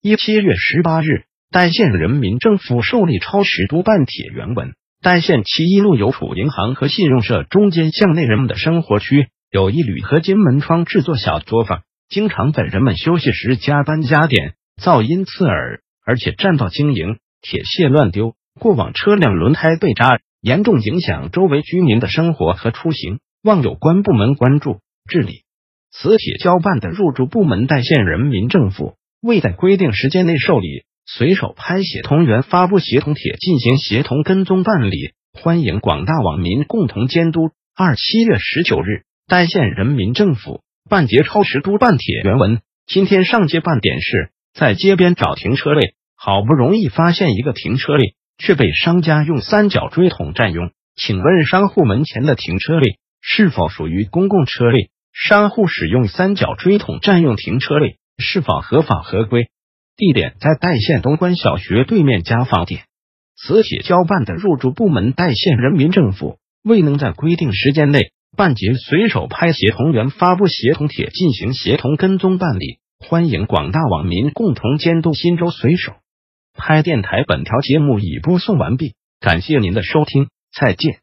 一七月十八日，代县人民政府受理超时督办帖原文。代县七一路邮储银行和信用社中间巷内人们的生活区有一铝合金门窗制作小作坊，经常在人们休息时加班加点。噪音刺耳，而且占道经营，铁屑乱丢，过往车辆轮胎被扎，严重影响周围居民的生活和出行，望有关部门关注治理。磁铁交办的入驻部门代县人民政府未在规定时间内受理，随手拍协同员发布协同帖进行协同跟踪办理，欢迎广大网民共同监督。二七月十九日，代县人民政府办结超时督办帖原文，今天上街办点是。在街边找停车位，好不容易发现一个停车位，却被商家用三角锥桶占用。请问商户门前的停车位是否属于公共车位？商户使用三角锥桶占用停车位是否合法合规？地点在代县东关小学对面家访点。磁铁交办的入驻部门代县人民政府未能在规定时间内办结，随手拍协同员发布协同帖进行协同跟踪办理。欢迎广大网民共同监督新州随手拍电台。本条节目已播送完毕，感谢您的收听，再见。